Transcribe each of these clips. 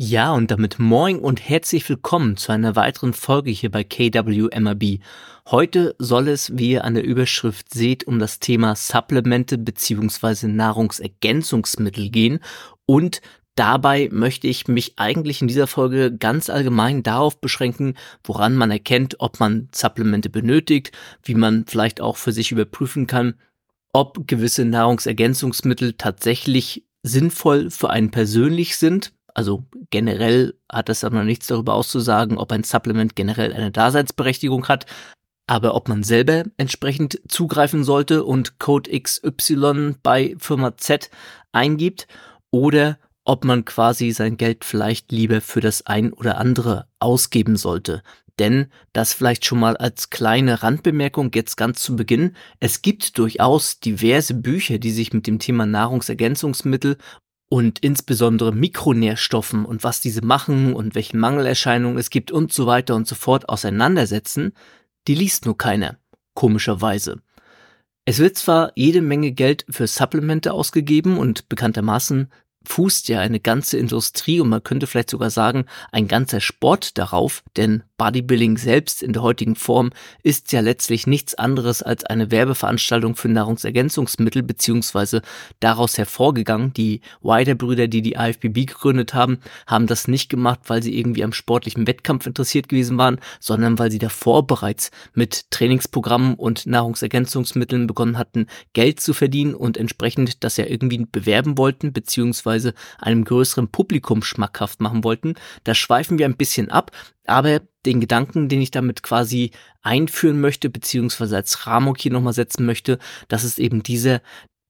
Ja, und damit moin und herzlich willkommen zu einer weiteren Folge hier bei KWMRB. Heute soll es, wie ihr an der Überschrift seht, um das Thema Supplemente bzw. Nahrungsergänzungsmittel gehen und Dabei möchte ich mich eigentlich in dieser Folge ganz allgemein darauf beschränken, woran man erkennt, ob man Supplemente benötigt, wie man vielleicht auch für sich überprüfen kann, ob gewisse Nahrungsergänzungsmittel tatsächlich sinnvoll für einen persönlich sind also generell hat das aber nichts darüber auszusagen, ob ein Supplement generell eine Daseinsberechtigung hat. Aber ob man selber entsprechend zugreifen sollte und Code XY bei Firma Z eingibt oder ob man quasi sein Geld vielleicht lieber für das ein oder andere ausgeben sollte. Denn das vielleicht schon mal als kleine Randbemerkung jetzt ganz zu Beginn. Es gibt durchaus diverse Bücher, die sich mit dem Thema Nahrungsergänzungsmittel und insbesondere Mikronährstoffen und was diese machen und welche Mangelerscheinungen es gibt und so weiter und so fort auseinandersetzen, die liest nur keiner, komischerweise. Es wird zwar jede Menge Geld für Supplemente ausgegeben und bekanntermaßen fußt ja eine ganze Industrie und man könnte vielleicht sogar sagen, ein ganzer Sport darauf, denn Bodybuilding selbst in der heutigen Form ist ja letztlich nichts anderes als eine Werbeveranstaltung für Nahrungsergänzungsmittel beziehungsweise daraus hervorgegangen. Die Wider-Brüder, die die IFBB gegründet haben, haben das nicht gemacht, weil sie irgendwie am sportlichen Wettkampf interessiert gewesen waren, sondern weil sie davor bereits mit Trainingsprogrammen und Nahrungsergänzungsmitteln begonnen hatten, Geld zu verdienen und entsprechend das ja irgendwie bewerben wollten beziehungsweise einem größeren Publikum schmackhaft machen wollten. Da schweifen wir ein bisschen ab, aber den Gedanken, den ich damit quasi einführen möchte, beziehungsweise als Ramok hier nochmal setzen möchte, das ist eben dieser,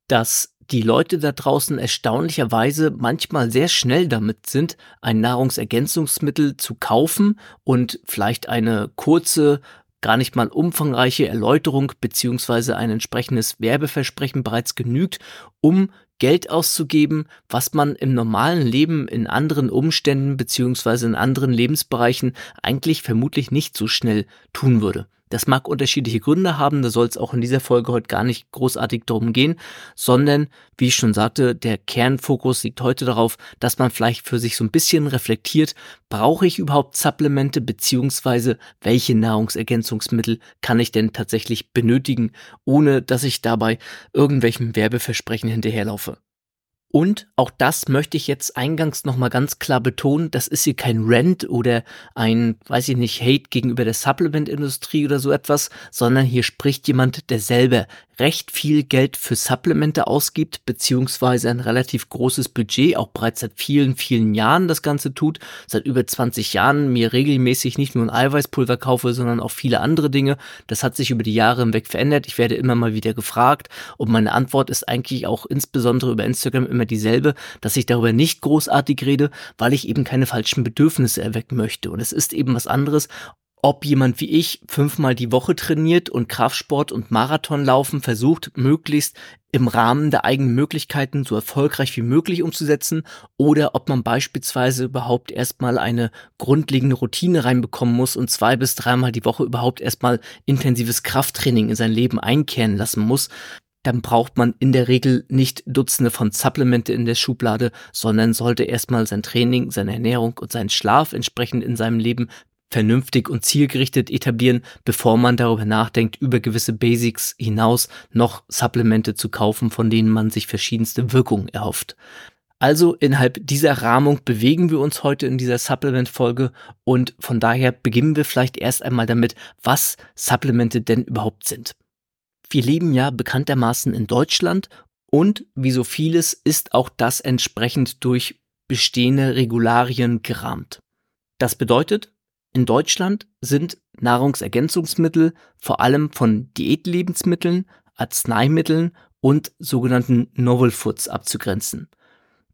dass die Leute da draußen erstaunlicherweise manchmal sehr schnell damit sind, ein Nahrungsergänzungsmittel zu kaufen und vielleicht eine kurze gar nicht mal umfangreiche Erläuterung beziehungsweise ein entsprechendes Werbeversprechen bereits genügt, um Geld auszugeben, was man im normalen Leben in anderen Umständen beziehungsweise in anderen Lebensbereichen eigentlich vermutlich nicht so schnell tun würde. Das mag unterschiedliche Gründe haben, da soll es auch in dieser Folge heute gar nicht großartig darum gehen, sondern, wie ich schon sagte, der Kernfokus liegt heute darauf, dass man vielleicht für sich so ein bisschen reflektiert, brauche ich überhaupt Supplemente beziehungsweise welche Nahrungsergänzungsmittel kann ich denn tatsächlich benötigen, ohne dass ich dabei irgendwelchen Werbeversprechen hinterherlaufe. Und auch das möchte ich jetzt eingangs nochmal ganz klar betonen, das ist hier kein Rent oder ein, weiß ich nicht, Hate gegenüber der Supplement-Industrie oder so etwas, sondern hier spricht jemand, der selber recht viel Geld für Supplemente ausgibt, beziehungsweise ein relativ großes Budget, auch bereits seit vielen, vielen Jahren das Ganze tut, seit über 20 Jahren mir regelmäßig nicht nur ein Eiweißpulver kaufe, sondern auch viele andere Dinge. Das hat sich über die Jahre hinweg verändert. Ich werde immer mal wieder gefragt und meine Antwort ist eigentlich auch insbesondere über Instagram immer dieselbe, dass ich darüber nicht großartig rede, weil ich eben keine falschen Bedürfnisse erwecken möchte. Und es ist eben was anderes, ob jemand wie ich fünfmal die Woche trainiert und Kraftsport und Marathonlaufen versucht, möglichst im Rahmen der eigenen Möglichkeiten so erfolgreich wie möglich umzusetzen oder ob man beispielsweise überhaupt erstmal eine grundlegende Routine reinbekommen muss und zwei bis dreimal die Woche überhaupt erstmal intensives Krafttraining in sein Leben einkehren lassen muss, dann braucht man in der Regel nicht Dutzende von Supplemente in der Schublade, sondern sollte erstmal sein Training, seine Ernährung und seinen Schlaf entsprechend in seinem Leben vernünftig und zielgerichtet etablieren, bevor man darüber nachdenkt, über gewisse Basics hinaus noch Supplemente zu kaufen, von denen man sich verschiedenste Wirkungen erhofft. Also innerhalb dieser Rahmung bewegen wir uns heute in dieser Supplement-Folge und von daher beginnen wir vielleicht erst einmal damit, was Supplemente denn überhaupt sind. Wir leben ja bekanntermaßen in Deutschland und wie so vieles ist auch das entsprechend durch bestehende Regularien gerahmt. Das bedeutet, in Deutschland sind Nahrungsergänzungsmittel vor allem von Diätlebensmitteln, Arzneimitteln und sogenannten Novel Foods abzugrenzen.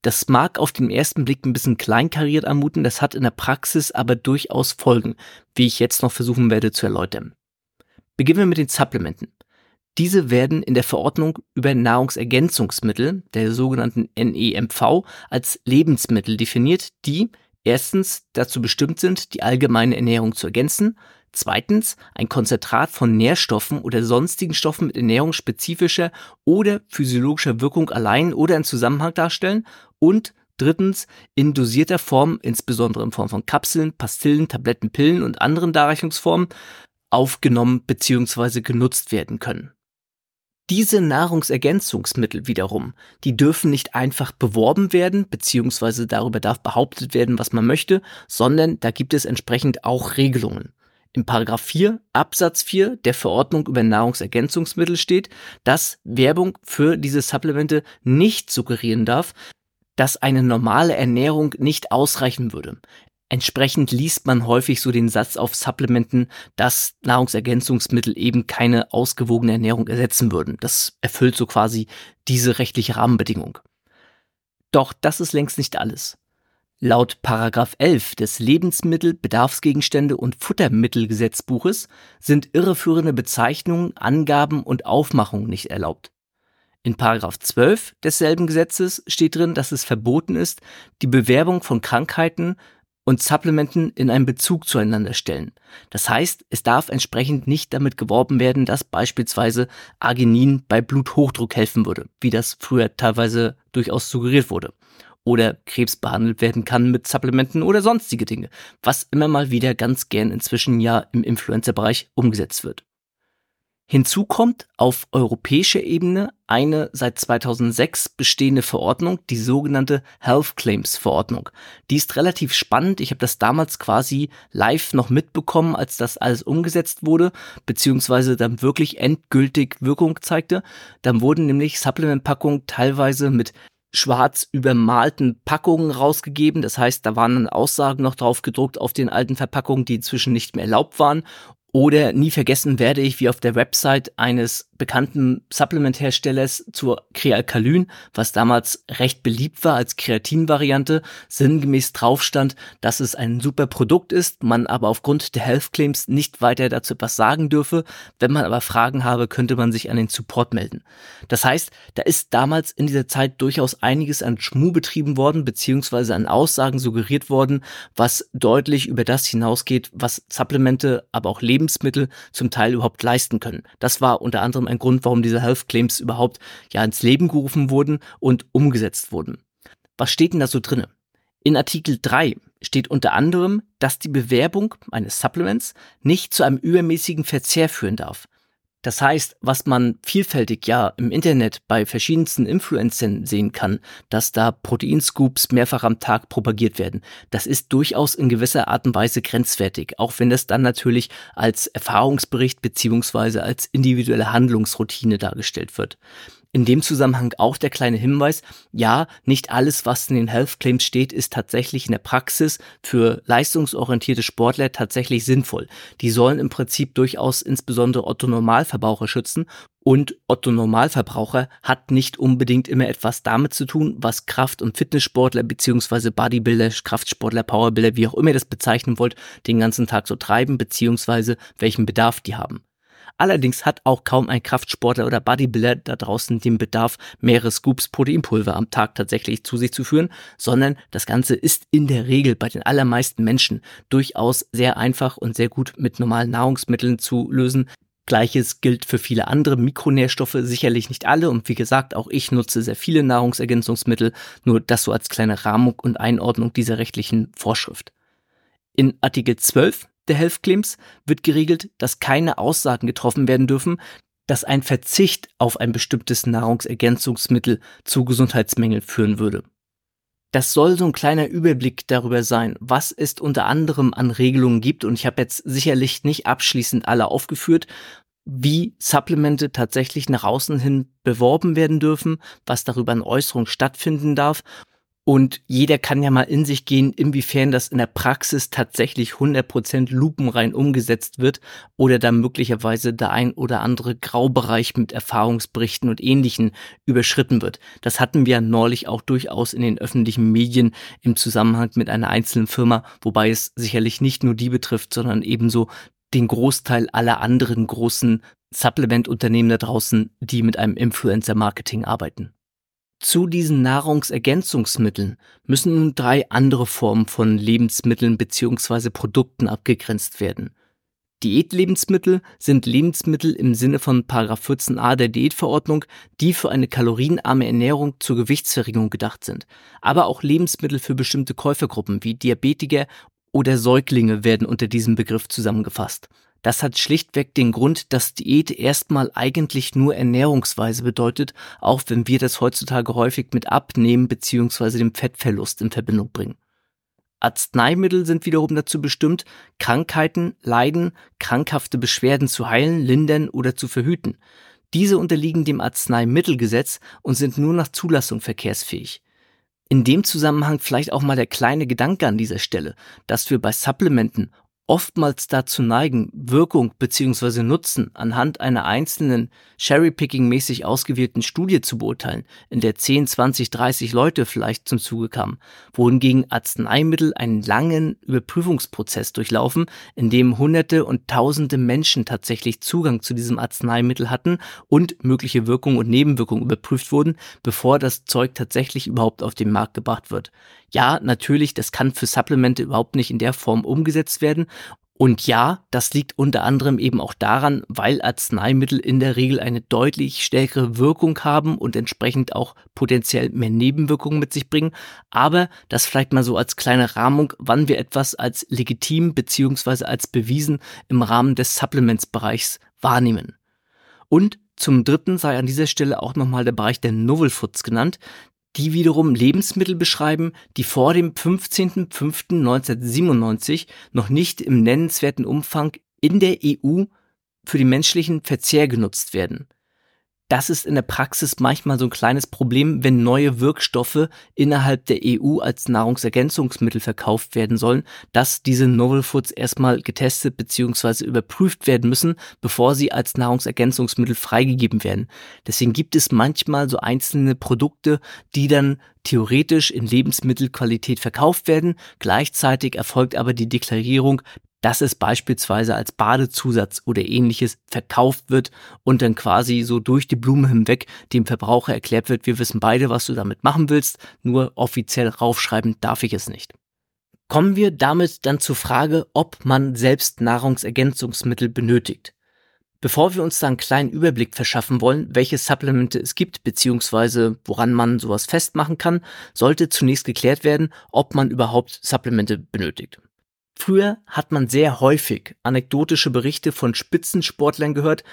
Das mag auf den ersten Blick ein bisschen kleinkariert anmuten, das hat in der Praxis aber durchaus Folgen, wie ich jetzt noch versuchen werde zu erläutern. Beginnen wir mit den Supplementen. Diese werden in der Verordnung über Nahrungsergänzungsmittel, der sogenannten NEMV, als Lebensmittel definiert, die erstens dazu bestimmt sind, die allgemeine Ernährung zu ergänzen, zweitens ein Konzentrat von Nährstoffen oder sonstigen Stoffen mit ernährungsspezifischer oder physiologischer Wirkung allein oder in Zusammenhang darstellen und Drittens, in dosierter Form, insbesondere in Form von Kapseln, Pastillen, Tabletten, Pillen und anderen Darreichungsformen, aufgenommen bzw. genutzt werden können. Diese Nahrungsergänzungsmittel wiederum, die dürfen nicht einfach beworben werden, beziehungsweise darüber darf behauptet werden, was man möchte, sondern da gibt es entsprechend auch Regelungen. Im Paragraph 4 Absatz 4 der Verordnung über Nahrungsergänzungsmittel steht, dass Werbung für diese Supplemente nicht suggerieren darf, dass eine normale Ernährung nicht ausreichen würde. Entsprechend liest man häufig so den Satz auf Supplementen, dass Nahrungsergänzungsmittel eben keine ausgewogene Ernährung ersetzen würden. Das erfüllt so quasi diese rechtliche Rahmenbedingung. Doch das ist längst nicht alles. Laut Paragraph 11 des Lebensmittel-, Bedarfsgegenstände und Futtermittelgesetzbuches sind irreführende Bezeichnungen, Angaben und Aufmachungen nicht erlaubt. In Paragraph 12 desselben Gesetzes steht drin, dass es verboten ist, die Bewerbung von Krankheiten und Supplementen in einen Bezug zueinander stellen. Das heißt, es darf entsprechend nicht damit geworben werden, dass beispielsweise Arginin bei Bluthochdruck helfen würde, wie das früher teilweise durchaus suggeriert wurde. Oder Krebs behandelt werden kann mit Supplementen oder sonstige Dinge, was immer mal wieder ganz gern inzwischen ja im Influencer-Bereich umgesetzt wird. Hinzu kommt auf europäischer Ebene eine seit 2006 bestehende Verordnung, die sogenannte Health Claims Verordnung. Die ist relativ spannend. Ich habe das damals quasi live noch mitbekommen, als das alles umgesetzt wurde, beziehungsweise dann wirklich endgültig Wirkung zeigte. Dann wurden nämlich Supplement-Packungen teilweise mit schwarz übermalten Packungen rausgegeben. Das heißt, da waren dann Aussagen noch drauf gedruckt auf den alten Verpackungen, die inzwischen nicht mehr erlaubt waren. Oder nie vergessen werde ich, wie auf der Website eines bekannten Supplement-Herstellers zur Krealkalyn, was damals recht beliebt war als Kreatin-Variante, sinngemäß drauf stand, dass es ein super Produkt ist, man aber aufgrund der Health Claims nicht weiter dazu etwas sagen dürfe. Wenn man aber Fragen habe, könnte man sich an den Support melden. Das heißt, da ist damals in dieser Zeit durchaus einiges an Schmu betrieben worden, beziehungsweise an Aussagen suggeriert worden, was deutlich über das hinausgeht, was Supplemente, aber auch Leben Lebensmittel zum Teil überhaupt leisten können. Das war unter anderem ein Grund, warum diese Health Claims überhaupt ja ins Leben gerufen wurden und umgesetzt wurden. Was steht denn da so drinne? In Artikel 3 steht unter anderem, dass die Bewerbung eines Supplements nicht zu einem übermäßigen Verzehr führen darf. Das heißt, was man vielfältig ja im Internet bei verschiedensten Influencern sehen kann, dass da Proteinscoops mehrfach am Tag propagiert werden, das ist durchaus in gewisser Art und Weise grenzwertig, auch wenn das dann natürlich als Erfahrungsbericht beziehungsweise als individuelle Handlungsroutine dargestellt wird. In dem Zusammenhang auch der kleine Hinweis, ja, nicht alles, was in den Health Claims steht, ist tatsächlich in der Praxis für leistungsorientierte Sportler tatsächlich sinnvoll. Die sollen im Prinzip durchaus insbesondere Otto Normalverbraucher schützen und Otto Normalverbraucher hat nicht unbedingt immer etwas damit zu tun, was Kraft- und Fitnesssportler beziehungsweise Bodybuilder, Kraftsportler, Powerbuilder, wie auch immer ihr das bezeichnen wollt, den ganzen Tag so treiben beziehungsweise welchen Bedarf die haben. Allerdings hat auch kaum ein Kraftsportler oder Bodybuilder da draußen den Bedarf, mehrere Scoops Proteinpulver am Tag tatsächlich zu sich zu führen, sondern das Ganze ist in der Regel bei den allermeisten Menschen durchaus sehr einfach und sehr gut mit normalen Nahrungsmitteln zu lösen. Gleiches gilt für viele andere Mikronährstoffe, sicherlich nicht alle. Und wie gesagt, auch ich nutze sehr viele Nahrungsergänzungsmittel, nur das so als kleine Rahmung und Einordnung dieser rechtlichen Vorschrift. In Artikel 12 der Health Claims wird geregelt, dass keine Aussagen getroffen werden dürfen, dass ein Verzicht auf ein bestimmtes Nahrungsergänzungsmittel zu Gesundheitsmängeln führen würde. Das soll so ein kleiner Überblick darüber sein, was es unter anderem an Regelungen gibt. Und ich habe jetzt sicherlich nicht abschließend alle aufgeführt, wie Supplemente tatsächlich nach außen hin beworben werden dürfen, was darüber an Äußerung stattfinden darf und jeder kann ja mal in sich gehen, inwiefern das in der Praxis tatsächlich 100% lupenrein umgesetzt wird oder da möglicherweise der ein oder andere Graubereich mit Erfahrungsberichten und Ähnlichen überschritten wird. Das hatten wir neulich auch durchaus in den öffentlichen Medien im Zusammenhang mit einer einzelnen Firma, wobei es sicherlich nicht nur die betrifft, sondern ebenso den Großteil aller anderen großen Supplement-Unternehmen da draußen, die mit einem Influencer-Marketing arbeiten. Zu diesen Nahrungsergänzungsmitteln müssen nun drei andere Formen von Lebensmitteln bzw. Produkten abgegrenzt werden. Diätlebensmittel sind Lebensmittel im Sinne von 14a der Diätverordnung, die für eine kalorienarme Ernährung zur Gewichtsverringerung gedacht sind. Aber auch Lebensmittel für bestimmte Käufergruppen wie Diabetiker oder Säuglinge werden unter diesem Begriff zusammengefasst. Das hat schlichtweg den Grund, dass Diät erstmal eigentlich nur Ernährungsweise bedeutet, auch wenn wir das heutzutage häufig mit Abnehmen bzw. dem Fettverlust in Verbindung bringen. Arzneimittel sind wiederum dazu bestimmt, Krankheiten, Leiden, krankhafte Beschwerden zu heilen, lindern oder zu verhüten. Diese unterliegen dem Arzneimittelgesetz und sind nur nach Zulassung verkehrsfähig. In dem Zusammenhang vielleicht auch mal der kleine Gedanke an dieser Stelle, dass wir bei Supplementen oftmals dazu neigen, Wirkung bzw. Nutzen anhand einer einzelnen Cherry-Picking-mäßig ausgewählten Studie zu beurteilen, in der 10, 20, 30 Leute vielleicht zum Zuge kamen, wohingegen Arzneimittel einen langen Überprüfungsprozess durchlaufen, in dem Hunderte und Tausende Menschen tatsächlich Zugang zu diesem Arzneimittel hatten und mögliche Wirkungen und Nebenwirkungen überprüft wurden, bevor das Zeug tatsächlich überhaupt auf den Markt gebracht wird. Ja, natürlich, das kann für Supplemente überhaupt nicht in der Form umgesetzt werden. Und ja, das liegt unter anderem eben auch daran, weil Arzneimittel in der Regel eine deutlich stärkere Wirkung haben und entsprechend auch potenziell mehr Nebenwirkungen mit sich bringen. Aber das vielleicht mal so als kleine Rahmung, wann wir etwas als legitim beziehungsweise als bewiesen im Rahmen des Supplements-Bereichs wahrnehmen. Und zum dritten sei an dieser Stelle auch nochmal der Bereich der Novel Foods genannt, die wiederum Lebensmittel beschreiben, die vor dem 15.05.1997 noch nicht im nennenswerten Umfang in der EU für den menschlichen Verzehr genutzt werden das ist in der Praxis manchmal so ein kleines Problem, wenn neue Wirkstoffe innerhalb der EU als Nahrungsergänzungsmittel verkauft werden sollen, dass diese Novel Foods erstmal getestet bzw. überprüft werden müssen, bevor sie als Nahrungsergänzungsmittel freigegeben werden. Deswegen gibt es manchmal so einzelne Produkte, die dann theoretisch in Lebensmittelqualität verkauft werden. Gleichzeitig erfolgt aber die Deklarierung, dass es beispielsweise als Badezusatz oder ähnliches verkauft wird und dann quasi so durch die Blume hinweg dem Verbraucher erklärt wird, wir wissen beide, was du damit machen willst, nur offiziell raufschreiben darf ich es nicht. Kommen wir damit dann zur Frage, ob man selbst Nahrungsergänzungsmittel benötigt. Bevor wir uns da einen kleinen Überblick verschaffen wollen, welche Supplemente es gibt, beziehungsweise woran man sowas festmachen kann, sollte zunächst geklärt werden, ob man überhaupt Supplemente benötigt. Früher hat man sehr häufig anekdotische Berichte von Spitzensportlern gehört,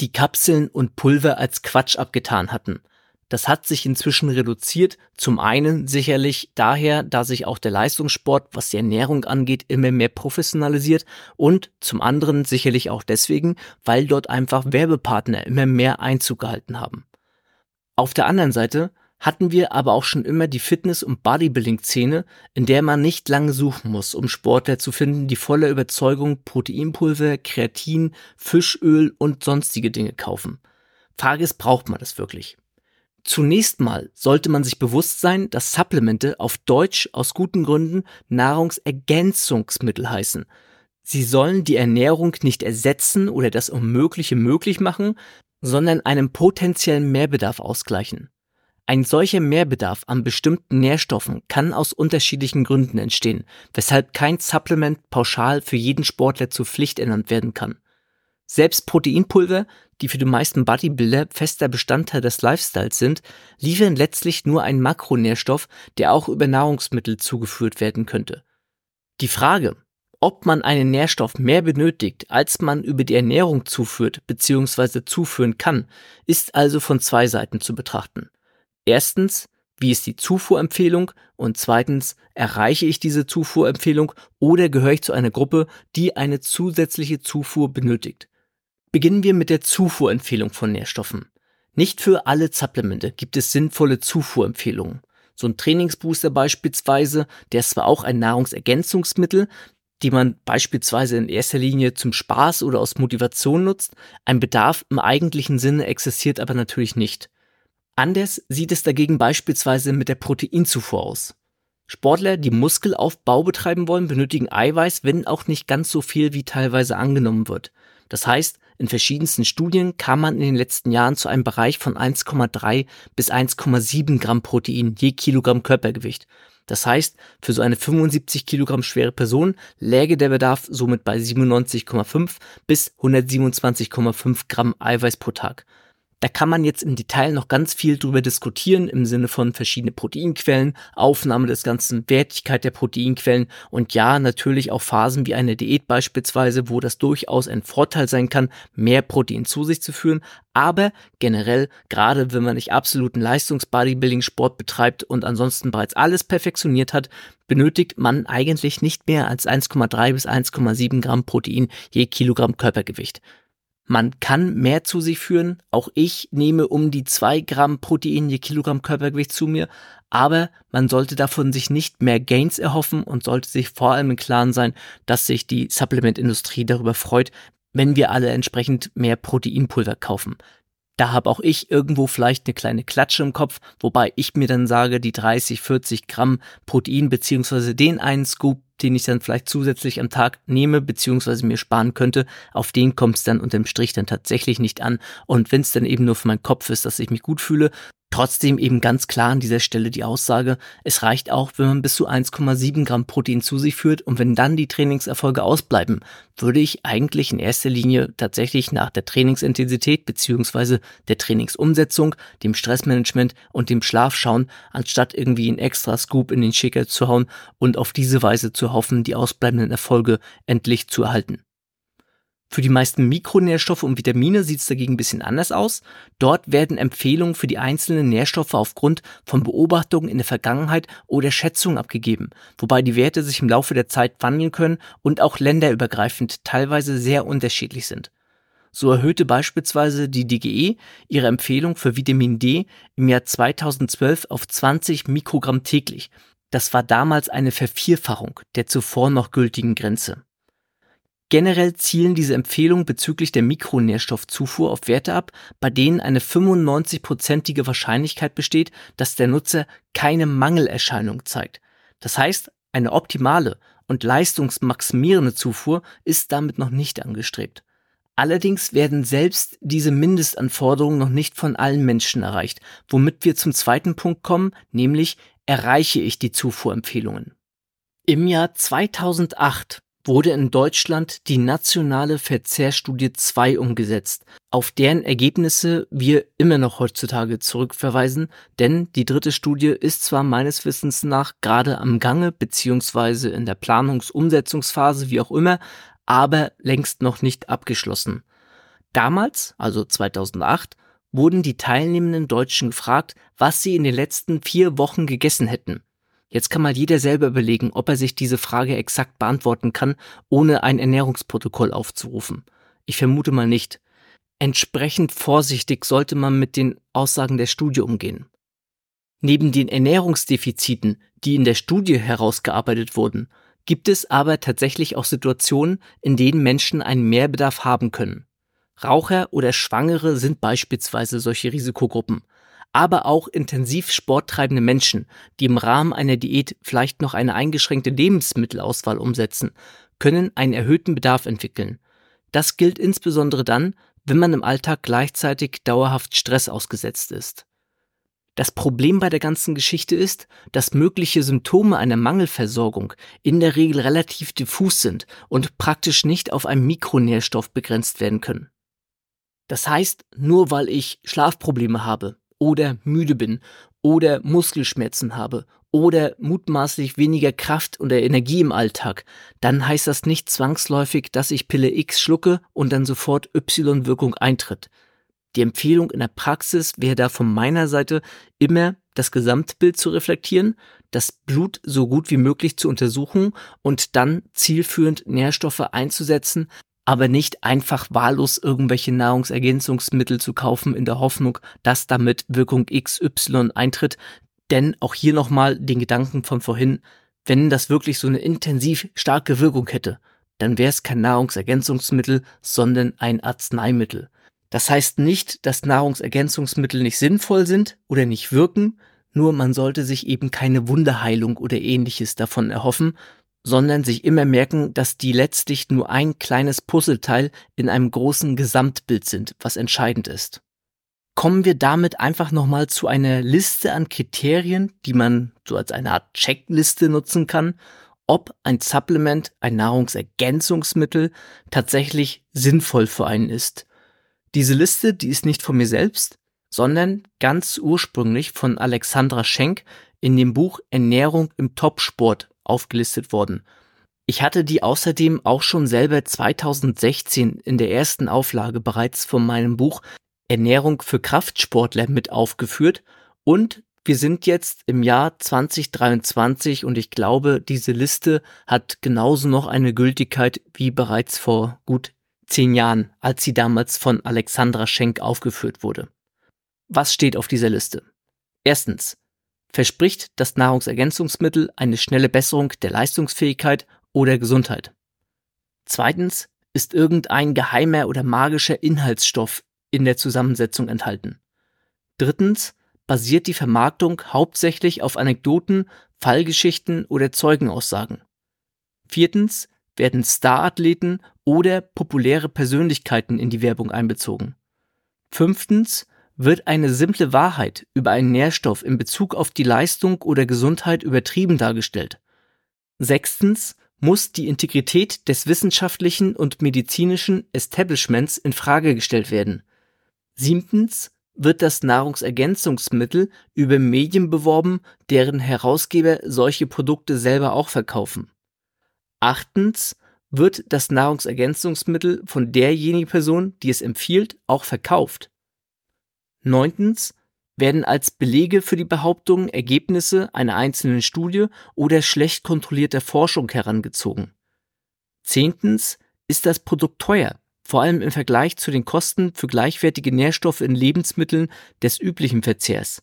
die Kapseln und Pulver als Quatsch abgetan hatten. Das hat sich inzwischen reduziert, zum einen sicherlich daher, da sich auch der Leistungssport, was die Ernährung angeht, immer mehr professionalisiert und zum anderen sicherlich auch deswegen, weil dort einfach Werbepartner immer mehr Einzug gehalten haben. Auf der anderen Seite hatten wir aber auch schon immer die Fitness- und Bodybuilding-Szene, in der man nicht lange suchen muss, um Sportler zu finden, die voller Überzeugung Proteinpulver, Kreatin, Fischöl und sonstige Dinge kaufen. Frage ist, braucht man das wirklich? Zunächst mal sollte man sich bewusst sein, dass Supplemente auf Deutsch aus guten Gründen Nahrungsergänzungsmittel heißen. Sie sollen die Ernährung nicht ersetzen oder das Unmögliche möglich machen, sondern einen potenziellen Mehrbedarf ausgleichen. Ein solcher Mehrbedarf an bestimmten Nährstoffen kann aus unterschiedlichen Gründen entstehen, weshalb kein Supplement pauschal für jeden Sportler zur Pflicht ernannt werden kann. Selbst Proteinpulver, die für die meisten Bodybuilder fester Bestandteil des Lifestyles sind, liefern letztlich nur einen Makronährstoff, der auch über Nahrungsmittel zugeführt werden könnte. Die Frage, ob man einen Nährstoff mehr benötigt, als man über die Ernährung zuführt bzw. zuführen kann, ist also von zwei Seiten zu betrachten. Erstens, wie ist die Zufuhrempfehlung? Und zweitens, erreiche ich diese Zufuhrempfehlung oder gehöre ich zu einer Gruppe, die eine zusätzliche Zufuhr benötigt? Beginnen wir mit der Zufuhrempfehlung von Nährstoffen. Nicht für alle Supplemente gibt es sinnvolle Zufuhrempfehlungen. So ein Trainingsbooster beispielsweise, der ist zwar auch ein Nahrungsergänzungsmittel, die man beispielsweise in erster Linie zum Spaß oder aus Motivation nutzt, ein Bedarf im eigentlichen Sinne existiert aber natürlich nicht. Anders sieht es dagegen beispielsweise mit der Proteinzufuhr aus. Sportler, die Muskelaufbau betreiben wollen, benötigen Eiweiß, wenn auch nicht ganz so viel wie teilweise angenommen wird. Das heißt, in verschiedensten Studien kam man in den letzten Jahren zu einem Bereich von 1,3 bis 1,7 Gramm Protein je Kilogramm Körpergewicht. Das heißt, für so eine 75 Kilogramm schwere Person läge der Bedarf somit bei 97,5 bis 127,5 Gramm Eiweiß pro Tag. Da kann man jetzt im Detail noch ganz viel drüber diskutieren im Sinne von verschiedene Proteinquellen, Aufnahme des ganzen Wertigkeit der Proteinquellen und ja, natürlich auch Phasen wie eine Diät beispielsweise, wo das durchaus ein Vorteil sein kann, mehr Protein zu sich zu führen. Aber generell, gerade wenn man nicht absoluten Leistungs-Bodybuilding-Sport betreibt und ansonsten bereits alles perfektioniert hat, benötigt man eigentlich nicht mehr als 1,3 bis 1,7 Gramm Protein je Kilogramm Körpergewicht. Man kann mehr zu sich führen. Auch ich nehme um die zwei Gramm Protein je Kilogramm Körpergewicht zu mir. Aber man sollte davon sich nicht mehr Gains erhoffen und sollte sich vor allem im Klaren sein, dass sich die Supplementindustrie darüber freut, wenn wir alle entsprechend mehr Proteinpulver kaufen. Da habe auch ich irgendwo vielleicht eine kleine Klatsche im Kopf, wobei ich mir dann sage, die 30, 40 Gramm Protein beziehungsweise den einen Scoop den ich dann vielleicht zusätzlich am Tag nehme, beziehungsweise mir sparen könnte, auf den kommt es dann unterm Strich dann tatsächlich nicht an. Und wenn es dann eben nur für meinen Kopf ist, dass ich mich gut fühle, Trotzdem eben ganz klar an dieser Stelle die Aussage, es reicht auch, wenn man bis zu 1,7 Gramm Protein zu sich führt und wenn dann die Trainingserfolge ausbleiben, würde ich eigentlich in erster Linie tatsächlich nach der Trainingsintensität beziehungsweise der Trainingsumsetzung, dem Stressmanagement und dem Schlaf schauen, anstatt irgendwie einen extra Scoop in den Shaker zu hauen und auf diese Weise zu hoffen, die ausbleibenden Erfolge endlich zu erhalten. Für die meisten Mikronährstoffe und Vitamine sieht es dagegen ein bisschen anders aus. Dort werden Empfehlungen für die einzelnen Nährstoffe aufgrund von Beobachtungen in der Vergangenheit oder Schätzungen abgegeben, wobei die Werte sich im Laufe der Zeit wandeln können und auch länderübergreifend teilweise sehr unterschiedlich sind. So erhöhte beispielsweise die DGE ihre Empfehlung für Vitamin D im Jahr 2012 auf 20 Mikrogramm täglich. Das war damals eine Vervierfachung der zuvor noch gültigen Grenze. Generell zielen diese Empfehlungen bezüglich der Mikronährstoffzufuhr auf Werte ab, bei denen eine 95-prozentige Wahrscheinlichkeit besteht, dass der Nutzer keine Mangelerscheinung zeigt. Das heißt, eine optimale und leistungsmaximierende Zufuhr ist damit noch nicht angestrebt. Allerdings werden selbst diese Mindestanforderungen noch nicht von allen Menschen erreicht, womit wir zum zweiten Punkt kommen, nämlich erreiche ich die Zufuhrempfehlungen. Im Jahr 2008 wurde in Deutschland die nationale Verzehrstudie 2 umgesetzt, auf deren Ergebnisse wir immer noch heutzutage zurückverweisen, denn die dritte Studie ist zwar meines Wissens nach gerade am Gange beziehungsweise in der Planungsumsetzungsphase, wie auch immer, aber längst noch nicht abgeschlossen. Damals, also 2008, wurden die teilnehmenden Deutschen gefragt, was sie in den letzten vier Wochen gegessen hätten. Jetzt kann mal jeder selber überlegen, ob er sich diese Frage exakt beantworten kann, ohne ein Ernährungsprotokoll aufzurufen. Ich vermute mal nicht. Entsprechend vorsichtig sollte man mit den Aussagen der Studie umgehen. Neben den Ernährungsdefiziten, die in der Studie herausgearbeitet wurden, gibt es aber tatsächlich auch Situationen, in denen Menschen einen Mehrbedarf haben können. Raucher oder Schwangere sind beispielsweise solche Risikogruppen aber auch intensiv sporttreibende Menschen, die im Rahmen einer Diät vielleicht noch eine eingeschränkte Lebensmittelauswahl umsetzen, können einen erhöhten Bedarf entwickeln. Das gilt insbesondere dann, wenn man im Alltag gleichzeitig dauerhaft Stress ausgesetzt ist. Das Problem bei der ganzen Geschichte ist, dass mögliche Symptome einer Mangelversorgung in der Regel relativ diffus sind und praktisch nicht auf einen Mikronährstoff begrenzt werden können. Das heißt, nur weil ich Schlafprobleme habe oder müde bin oder Muskelschmerzen habe oder mutmaßlich weniger Kraft oder Energie im Alltag, dann heißt das nicht zwangsläufig, dass ich Pille X schlucke und dann sofort Y-Wirkung eintritt. Die Empfehlung in der Praxis wäre da von meiner Seite immer das Gesamtbild zu reflektieren, das Blut so gut wie möglich zu untersuchen und dann zielführend Nährstoffe einzusetzen, aber nicht einfach wahllos irgendwelche Nahrungsergänzungsmittel zu kaufen in der Hoffnung, dass damit Wirkung XY eintritt. Denn auch hier nochmal den Gedanken von vorhin, wenn das wirklich so eine intensiv starke Wirkung hätte, dann wäre es kein Nahrungsergänzungsmittel, sondern ein Arzneimittel. Das heißt nicht, dass Nahrungsergänzungsmittel nicht sinnvoll sind oder nicht wirken, nur man sollte sich eben keine Wunderheilung oder ähnliches davon erhoffen, sondern sich immer merken, dass die letztlich nur ein kleines Puzzleteil in einem großen Gesamtbild sind, was entscheidend ist. kommen wir damit einfach nochmal zu einer Liste an Kriterien, die man so als eine Art Checkliste nutzen kann, ob ein Supplement, ein Nahrungsergänzungsmittel tatsächlich sinnvoll für einen ist. Diese Liste, die ist nicht von mir selbst, sondern ganz ursprünglich von Alexandra Schenk in dem Buch Ernährung im Topsport aufgelistet worden. Ich hatte die außerdem auch schon selber 2016 in der ersten Auflage bereits von meinem Buch Ernährung für Kraftsportler mit aufgeführt und wir sind jetzt im Jahr 2023 und ich glaube, diese Liste hat genauso noch eine Gültigkeit wie bereits vor gut zehn Jahren, als sie damals von Alexandra Schenk aufgeführt wurde. Was steht auf dieser Liste? Erstens. Verspricht das Nahrungsergänzungsmittel eine schnelle Besserung der Leistungsfähigkeit oder Gesundheit? Zweitens. Ist irgendein geheimer oder magischer Inhaltsstoff in der Zusammensetzung enthalten? Drittens basiert die Vermarktung hauptsächlich auf Anekdoten, Fallgeschichten oder Zeugenaussagen. Viertens werden Starathleten oder populäre Persönlichkeiten in die Werbung einbezogen. Fünftens wird eine simple Wahrheit über einen Nährstoff in Bezug auf die Leistung oder Gesundheit übertrieben dargestellt. Sechstens muss die Integrität des wissenschaftlichen und medizinischen Establishments in Frage gestellt werden. Siebtens wird das Nahrungsergänzungsmittel über Medien beworben, deren Herausgeber solche Produkte selber auch verkaufen. Achtens wird das Nahrungsergänzungsmittel von derjenigen Person, die es empfiehlt, auch verkauft. Neuntens werden als Belege für die Behauptung Ergebnisse einer einzelnen Studie oder schlecht kontrollierter Forschung herangezogen. Zehntens ist das Produkt teuer, vor allem im Vergleich zu den Kosten für gleichwertige Nährstoffe in Lebensmitteln des üblichen Verzehrs.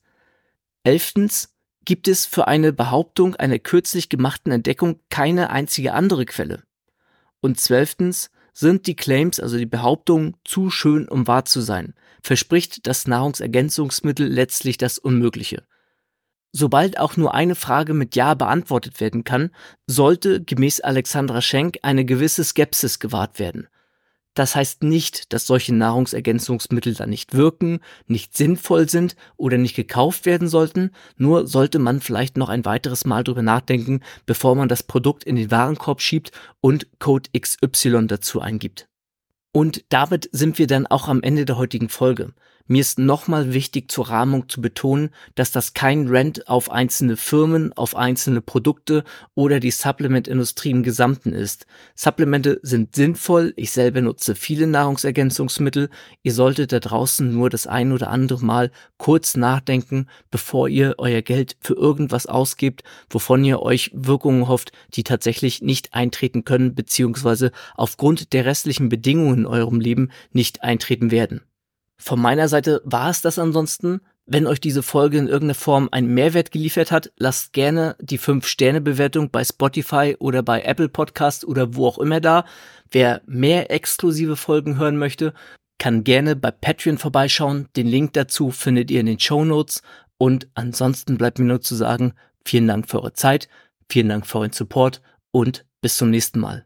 Elftens gibt es für eine Behauptung einer kürzlich gemachten Entdeckung keine einzige andere Quelle. Und zwölftens sind die Claims, also die Behauptungen, zu schön, um wahr zu sein, verspricht das Nahrungsergänzungsmittel letztlich das Unmögliche. Sobald auch nur eine Frage mit Ja beantwortet werden kann, sollte gemäß Alexandra Schenk eine gewisse Skepsis gewahrt werden. Das heißt nicht, dass solche Nahrungsergänzungsmittel dann nicht wirken, nicht sinnvoll sind oder nicht gekauft werden sollten, nur sollte man vielleicht noch ein weiteres Mal drüber nachdenken, bevor man das Produkt in den Warenkorb schiebt und Code XY dazu eingibt. Und damit sind wir dann auch am Ende der heutigen Folge. Mir ist nochmal wichtig zur Rahmung zu betonen, dass das kein Rent auf einzelne Firmen, auf einzelne Produkte oder die Supplement-Industrie im Gesamten ist. Supplemente sind sinnvoll, ich selber nutze viele Nahrungsergänzungsmittel. Ihr solltet da draußen nur das ein oder andere Mal kurz nachdenken, bevor ihr euer Geld für irgendwas ausgibt, wovon ihr euch Wirkungen hofft, die tatsächlich nicht eintreten können, beziehungsweise aufgrund der restlichen Bedingungen in eurem Leben nicht eintreten werden. Von meiner Seite war es das ansonsten. Wenn euch diese Folge in irgendeiner Form einen Mehrwert geliefert hat, lasst gerne die 5-Sterne-Bewertung bei Spotify oder bei Apple Podcast oder wo auch immer da. Wer mehr exklusive Folgen hören möchte, kann gerne bei Patreon vorbeischauen. Den Link dazu findet ihr in den Show Notes. Und ansonsten bleibt mir nur zu sagen, vielen Dank für eure Zeit, vielen Dank für euren Support und bis zum nächsten Mal.